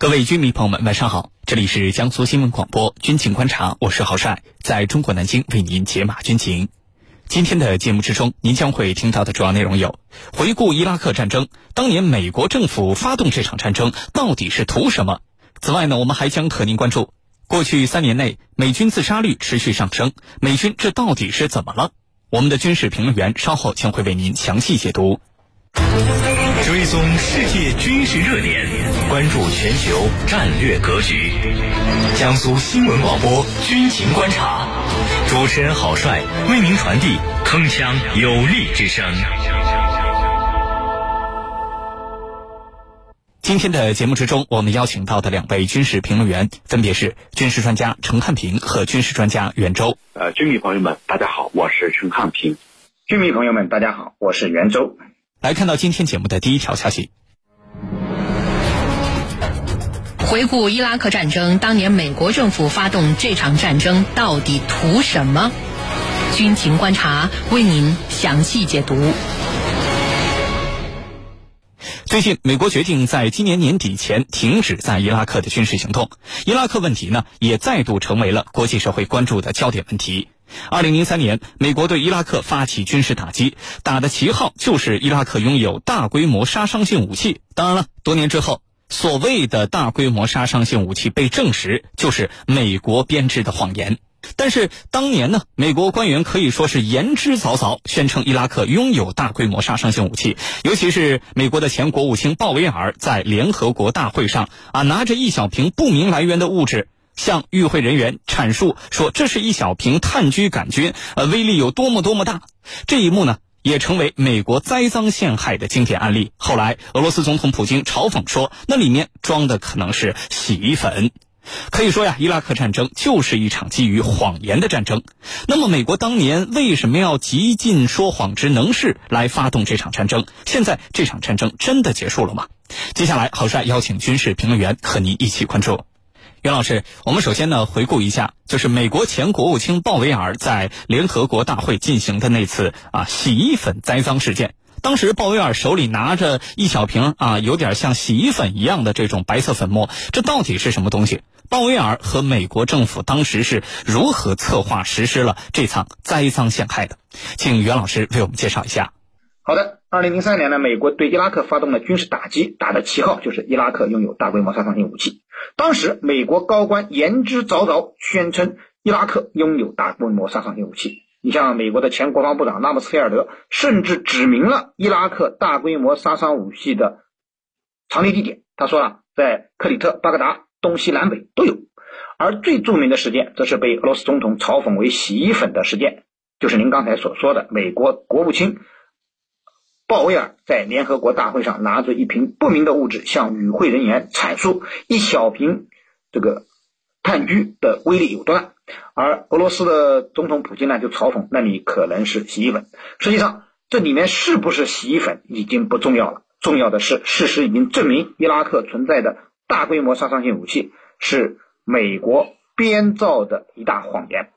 各位军迷朋友们，晚上好！这里是江苏新闻广播军情观察，我是郝帅，在中国南京为您解码军情。今天的节目之中，您将会听到的主要内容有：回顾伊拉克战争，当年美国政府发动这场战争到底是图什么？此外呢，我们还将和您关注过去三年内美军自杀率持续上升，美军这到底是怎么了？我们的军事评论员稍后将会为您详细解读。追踪世界军事热点，关注全球战略格局。江苏新闻广播军情观察，主持人郝帅为您传递铿锵有力之声。今天的节目之中，我们邀请到的两位军事评论员分别是军事专家陈汉平和军事专家袁周。呃，军迷朋友们，大家好，我是陈汉平。军迷朋友们，大家好，我是袁周。来看到今天节目的第一条消息。回顾伊拉克战争，当年美国政府发动这场战争到底图什么？军情观察为您详细解读。最近，美国决定在今年年底前停止在伊拉克的军事行动，伊拉克问题呢也再度成为了国际社会关注的焦点问题。二零零三年，美国对伊拉克发起军事打击，打的旗号就是伊拉克拥有大规模杀伤性武器。当然了，多年之后，所谓的大规模杀伤性武器被证实就是美国编织的谎言。但是当年呢，美国官员可以说是言之凿凿，宣称伊拉克拥有大规模杀伤性武器。尤其是美国的前国务卿鲍威尔在联合国大会上啊，拿着一小瓶不明来源的物质。向与会人员阐述说，这是一小瓶炭疽杆菌，呃，威力有多么多么大。这一幕呢，也成为美国栽赃陷害的经典案例。后来，俄罗斯总统普京嘲讽说，那里面装的可能是洗衣粉。可以说呀，伊拉克战争就是一场基于谎言的战争。那么，美国当年为什么要极尽说谎之能事来发动这场战争？现在这场战争真的结束了吗？接下来，郝帅邀请军事评论员和您一起关注。袁老师，我们首先呢回顾一下，就是美国前国务卿鲍威尔在联合国大会进行的那次啊洗衣粉栽赃事件。当时鲍威尔手里拿着一小瓶啊，有点像洗衣粉一样的这种白色粉末，这到底是什么东西？鲍威尔和美国政府当时是如何策划实施了这场栽赃陷害的？请袁老师为我们介绍一下。好的，二零零三年呢，美国对伊拉克发动了军事打击，打的旗号就是伊拉克拥有大规模杀伤性武器。当时，美国高官言之凿凿，宣称伊拉克拥有大规模杀伤性武器。你像美国的前国防部长拉姆斯菲尔德，甚至指明了伊拉克大规模杀伤武器的藏匿地点。他说了，在克里特、巴格达东西南北都有。而最著名的事件，则是被俄罗斯总统嘲讽为“洗衣粉”的事件，就是您刚才所说的美国国务卿鲍威尔在联合国大会上拿着一瓶不明的物质，向与会人员阐述一小瓶这个炭疽的威力有多大。而俄罗斯的总统普京呢，就嘲讽那里可能是洗衣粉。实际上，这里面是不是洗衣粉已经不重要了，重要的是事实已经证明，伊拉克存在的大规模杀伤性武器是美国编造的一大谎言。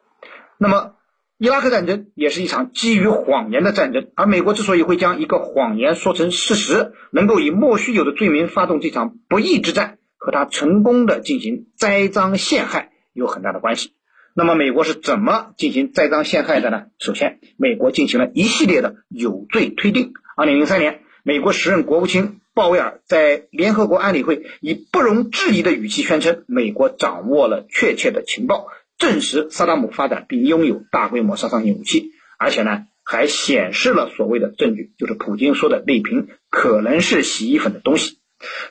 那么，伊拉克战争也是一场基于谎言的战争，而美国之所以会将一个谎言说成事实，能够以莫须有的罪名发动这场不义之战，和他成功的进行栽赃陷害有很大的关系。那么美国是怎么进行栽赃陷害的呢？首先，美国进行了一系列的有罪推定。二零零三年，美国时任国务卿鲍威尔在联合国安理会以不容置疑的语气宣称，美国掌握了确切的情报，证实萨达姆发展并拥有大规模杀伤性武器，而且呢，还显示了所谓的证据，就是普京说的那瓶可能是洗衣粉的东西。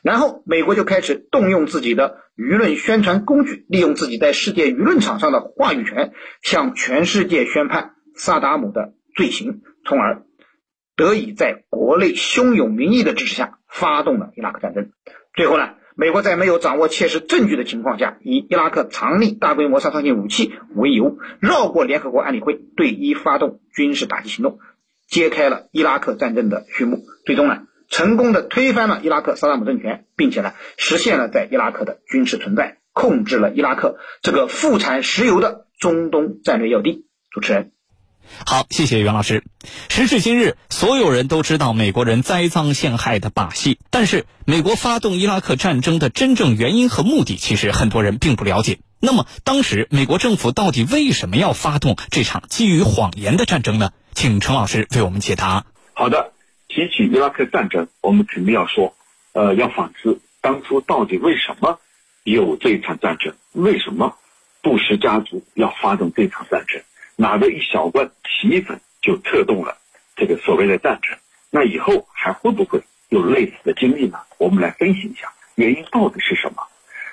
然后，美国就开始动用自己的舆论宣传工具，利用自己在世界舆论场上的话语权，向全世界宣判萨达姆的罪行，从而得以在国内汹涌民意的支持下发动了伊拉克战争。最后呢，美国在没有掌握切实证据的情况下，以伊拉克藏匿大规模杀伤性武器为由，绕过联合国安理会，对伊发动军事打击行动，揭开了伊拉克战争的序幕。最终呢？成功的推翻了伊拉克萨达姆政权，并且呢，实现了在伊拉克的军事存在，控制了伊拉克这个富产石油的中东战略要地。主持人，好，谢谢袁老师。时至今日，所有人都知道美国人栽赃陷害的把戏，但是美国发动伊拉克战争的真正原因和目的，其实很多人并不了解。那么，当时美国政府到底为什么要发动这场基于谎言的战争呢？请程老师为我们解答。好的，提起伊拉克战争，我们肯定要说，呃，要反思当初到底为什么有这场战争，为什么布什家族要发动这场战争。拿着一小罐洗衣粉就策动了这个所谓的战争？那以后还会不会有类似的经历呢？我们来分析一下原因到底是什么。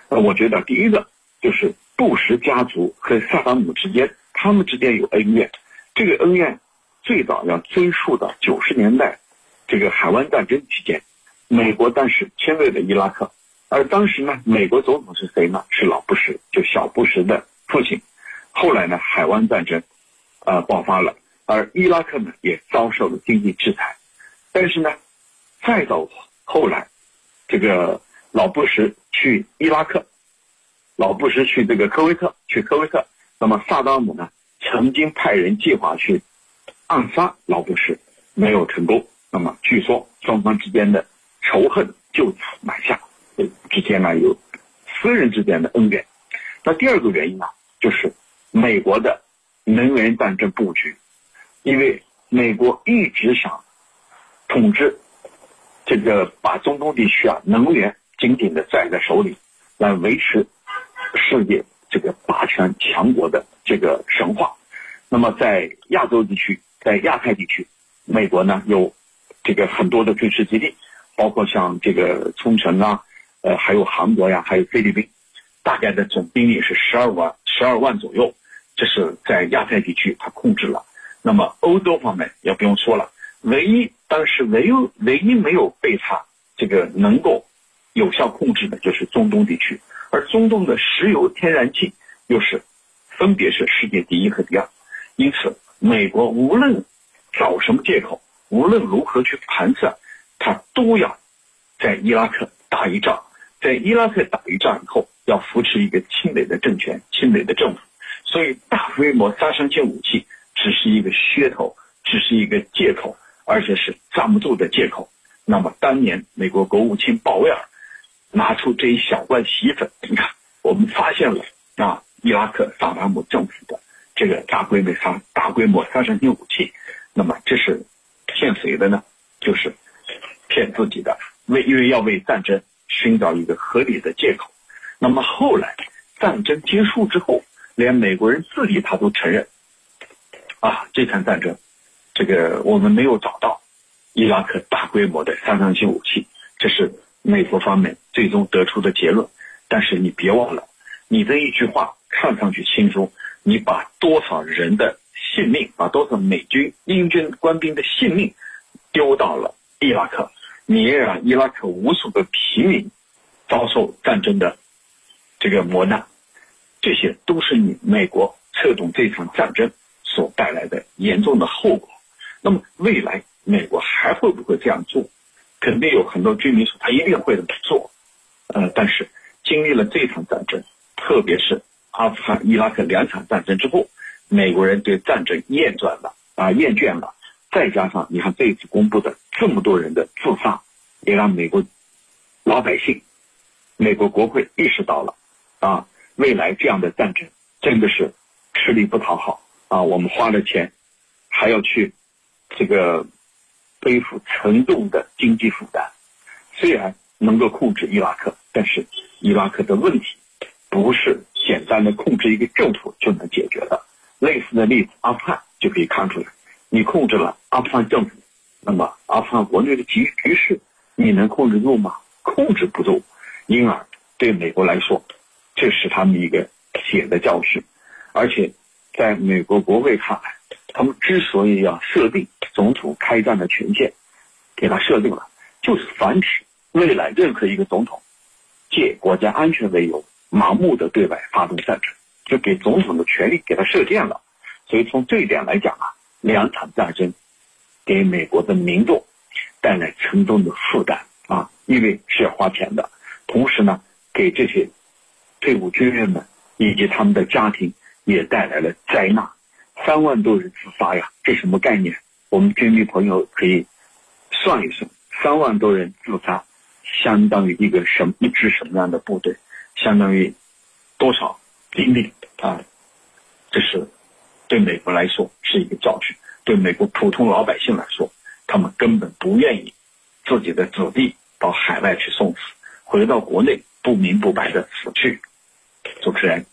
呃，我觉得第一个就是布什家族和萨达姆之间，他们之间有恩怨。这个恩怨最早要追溯到九十年代这个海湾战争期间，美国当时侵略的伊拉克，而当时呢，美国总统是谁呢？是老布什，就小布什的父亲。后来呢，海湾战争，呃爆发了，而伊拉克呢也遭受了经济制裁，但是呢，再到后来，这个老布什去伊拉克，老布什去这个科威特，去科威特，那么萨达姆呢曾经派人计划去暗杀老布什，没有成功。那么据说双方之间的仇恨就此埋下，之间呢有私人之间的恩怨。那第二个原因呢，就是。美国的能源战争布局，因为美国一直想统治这个，把中东地区啊能源紧紧的攥在手里，来维持世界这个霸权强国的这个神话。那么在亚洲地区，在亚太地区，美国呢有这个很多的军事基地，包括像这个冲绳啊，呃，还有韩国呀，还有菲律宾，大概的总兵力是十二万十二万左右。这是在亚太地区，他控制了。那么欧洲方面也不用说了，唯一当时唯一唯一没有被他这个能够有效控制的，就是中东地区。而中东的石油、天然气又是分别是世界第一和第二，因此美国无论找什么借口，无论如何去盘算，他都要在伊拉克打一仗。在伊拉克打一仗以后，要扶持一个亲美的政权、亲美的政府。所以，大规模杀伤性武器只是一个噱头，只是一个借口，而且是站不住的借口。那么，当年美国国务卿鲍威尔拿出这一小罐洗衣粉，你看，我们发现了啊，伊拉克萨达姆政府的这个大规模杀大规模杀伤性武器。那么，这是骗谁的呢？就是骗自己的，为因为要为战争寻找一个合理的借口。那么后来战争结束之后。连美国人自己他都承认，啊，这场战争，这个我们没有找到伊拉克大规模的杀伤性武器，这是美国方面最终得出的结论。但是你别忘了，你这一句话看上去轻松，你把多少人的性命，把多少美军英军官兵的性命丢到了伊拉克，你也让伊拉克无数个平民遭受战争的这个磨难。这些都是你美国策动这场战争所带来的严重的后果。那么未来美国还会不会这样做？肯定有很多居民说他一定会这么做。呃，但是经历了这场战争，特别是阿富汗、伊拉克两场战争之后，美国人对战争厌倦了啊，厌倦了。再加上你看这次公布的这么多人的自杀，也让美国老百姓、美国国会意识到了啊。未来这样的战争真的是吃力不讨好啊！我们花了钱，还要去这个背负沉重的经济负担。虽然能够控制伊拉克，但是伊拉克的问题不是简单的控制一个政府就能解决的。类似的例子，阿富汗就可以看出来。你控制了阿富汗政府，那么阿富汗国内的局局势你能控制住吗？控制不住。因而对美国来说，这是他们一个血的教训，而且在美国国会看来，他们之所以要设定总统开战的权限，给他设定了，就是防止未来任何一个总统借国家安全为由盲目的对外发动战争，就给总统的权利给他设限了。所以从这一点来讲啊，两场战争给美国的民众带来沉重的负担啊，因为是要花钱的，同时呢，给这些。退伍军人们以及他们的家庭也带来了灾难。三万多人自杀呀，这什么概念？我们军迷朋友可以算一算，三万多人自杀，相当于一个什一支什么样的部队？相当于多少兵力啊？这是对美国来说是一个教训，对美国普通老百姓来说，他们根本不愿意自己的子弟到海外去送死，回到国内不明不白的死去。主持人，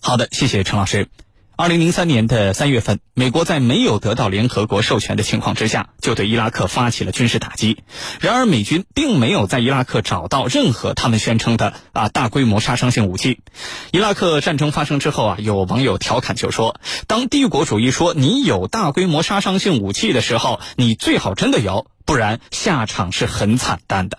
好的，谢谢陈老师。二零零三年的三月份，美国在没有得到联合国授权的情况之下，就对伊拉克发起了军事打击。然而，美军并没有在伊拉克找到任何他们宣称的啊大规模杀伤性武器。伊拉克战争发生之后啊，有网友调侃就说：“当帝国主义说你有大规模杀伤性武器的时候，你最好真的有，不然下场是很惨淡的。”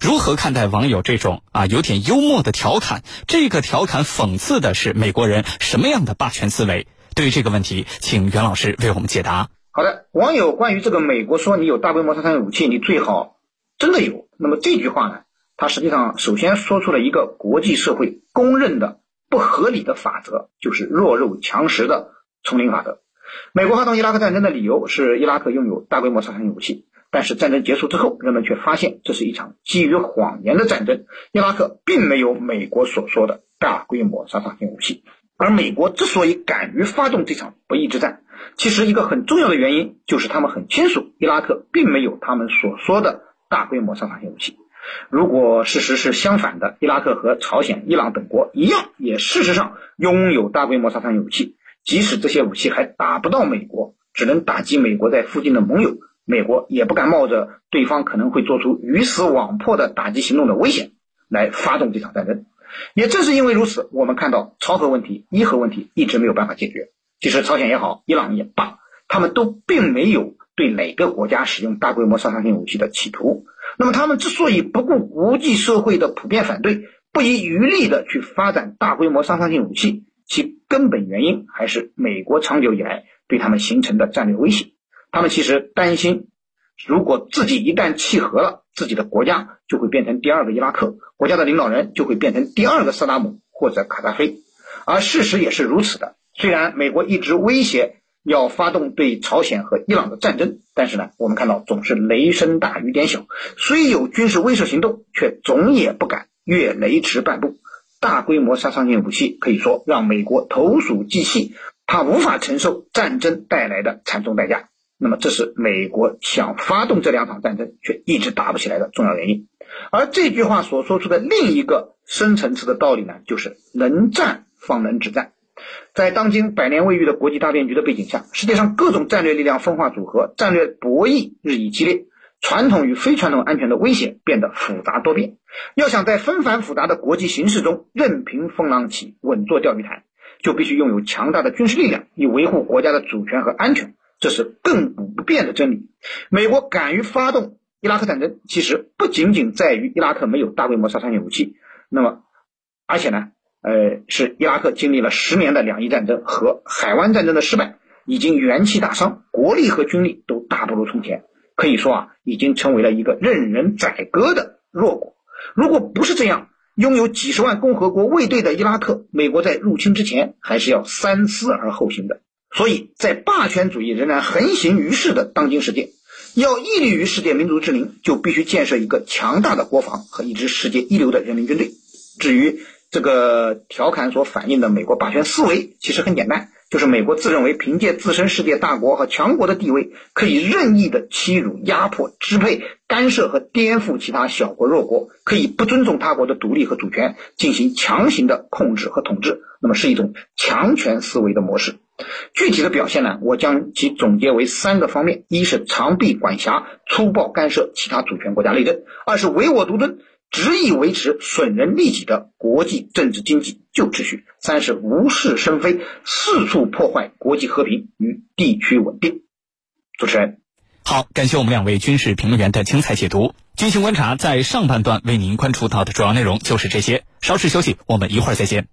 如何看待网友这种啊有点幽默的调侃？这个调侃讽刺的是美国人什么样的霸权思维？对于这个问题，请袁老师为我们解答。好的，网友关于这个美国说你有大规模杀伤性武器，你最好真的有。那么这句话呢，它实际上首先说出了一个国际社会公认的不合理的法则，就是弱肉强食的丛林法则。美国发动伊拉克战争的理由是伊拉克拥有大规模杀伤性武器。但是战争结束之后，人们却发现这是一场基于谎言的战争。伊拉克并没有美国所说的大规模杀伤性武器，而美国之所以敢于发动这场不义之战，其实一个很重要的原因就是他们很清楚伊拉克并没有他们所说的大规模杀伤性武器。如果事实是相反的，伊拉克和朝鲜、伊朗等国一样，也事实上拥有大规模杀伤性武器，即使这些武器还打不到美国，只能打击美国在附近的盟友。美国也不敢冒着对方可能会做出鱼死网破的打击行动的危险来发动这场战争。也正是因为如此，我们看到朝核问题、伊核问题一直没有办法解决。其实朝鲜也好，伊朗也罢，他们都并没有对哪个国家使用大规模杀伤性武器的企图。那么他们之所以不顾国际社会的普遍反对，不遗余力的去发展大规模杀伤性武器，其根本原因还是美国长久以来对他们形成的战略威胁。他们其实担心，如果自己一旦契合了，自己的国家就会变成第二个伊拉克，国家的领导人就会变成第二个萨达姆或者卡扎菲。而事实也是如此的。虽然美国一直威胁要发动对朝鲜和伊朗的战争，但是呢，我们看到总是雷声大雨点小，虽有军事威慑行动，却总也不敢越雷池半步。大规模杀伤性武器可以说让美国投鼠忌器，他无法承受战争带来的惨重代价。那么，这是美国想发动这两场战争却一直打不起来的重要原因。而这句话所说出的另一个深层次的道理呢，就是能战方能止战。在当今百年未遇的国际大变局的背景下，世界上各种战略力量分化组合，战略博弈日益激烈，传统与非传统安全的威胁变得复杂多变。要想在纷繁复杂的国际形势中任凭风浪起，稳坐钓鱼台，就必须拥有强大的军事力量，以维护国家的主权和安全。这是亘古不变的真理。美国敢于发动伊拉克战争，其实不仅仅在于伊拉克没有大规模杀伤性武器，那么，而且呢，呃，是伊拉克经历了十年的两伊战争和海湾战争的失败，已经元气大伤，国力和军力都大不如从前，可以说啊，已经成为了一个任人宰割的弱国。如果不是这样，拥有几十万共和国卫队的伊拉克，美国在入侵之前还是要三思而后行的。所以在霸权主义仍然横行于世的当今世界，要屹立于世界民族之林，就必须建设一个强大的国防和一支世界一流的人民军队。至于这个调侃所反映的美国霸权思维，其实很简单，就是美国自认为凭借自身世界大国和强国的地位，可以任意的欺辱、压迫、支配、干涉和颠覆其他小国弱国，可以不尊重他国的独立和主权，进行强行的控制和统治。那么是一种强权思维的模式。具体的表现呢，我将其总结为三个方面：一是长臂管辖、粗暴干涉其他主权国家内政；二是唯我独尊、执意维持损人利己的国际政治经济旧秩序；三是无事生非、四处破坏国际和平与地区稳定。主持人，好，感谢我们两位军事评论员的精彩解读。军情观察在上半段为您关注到的主要内容就是这些。稍事休息，我们一会儿再见。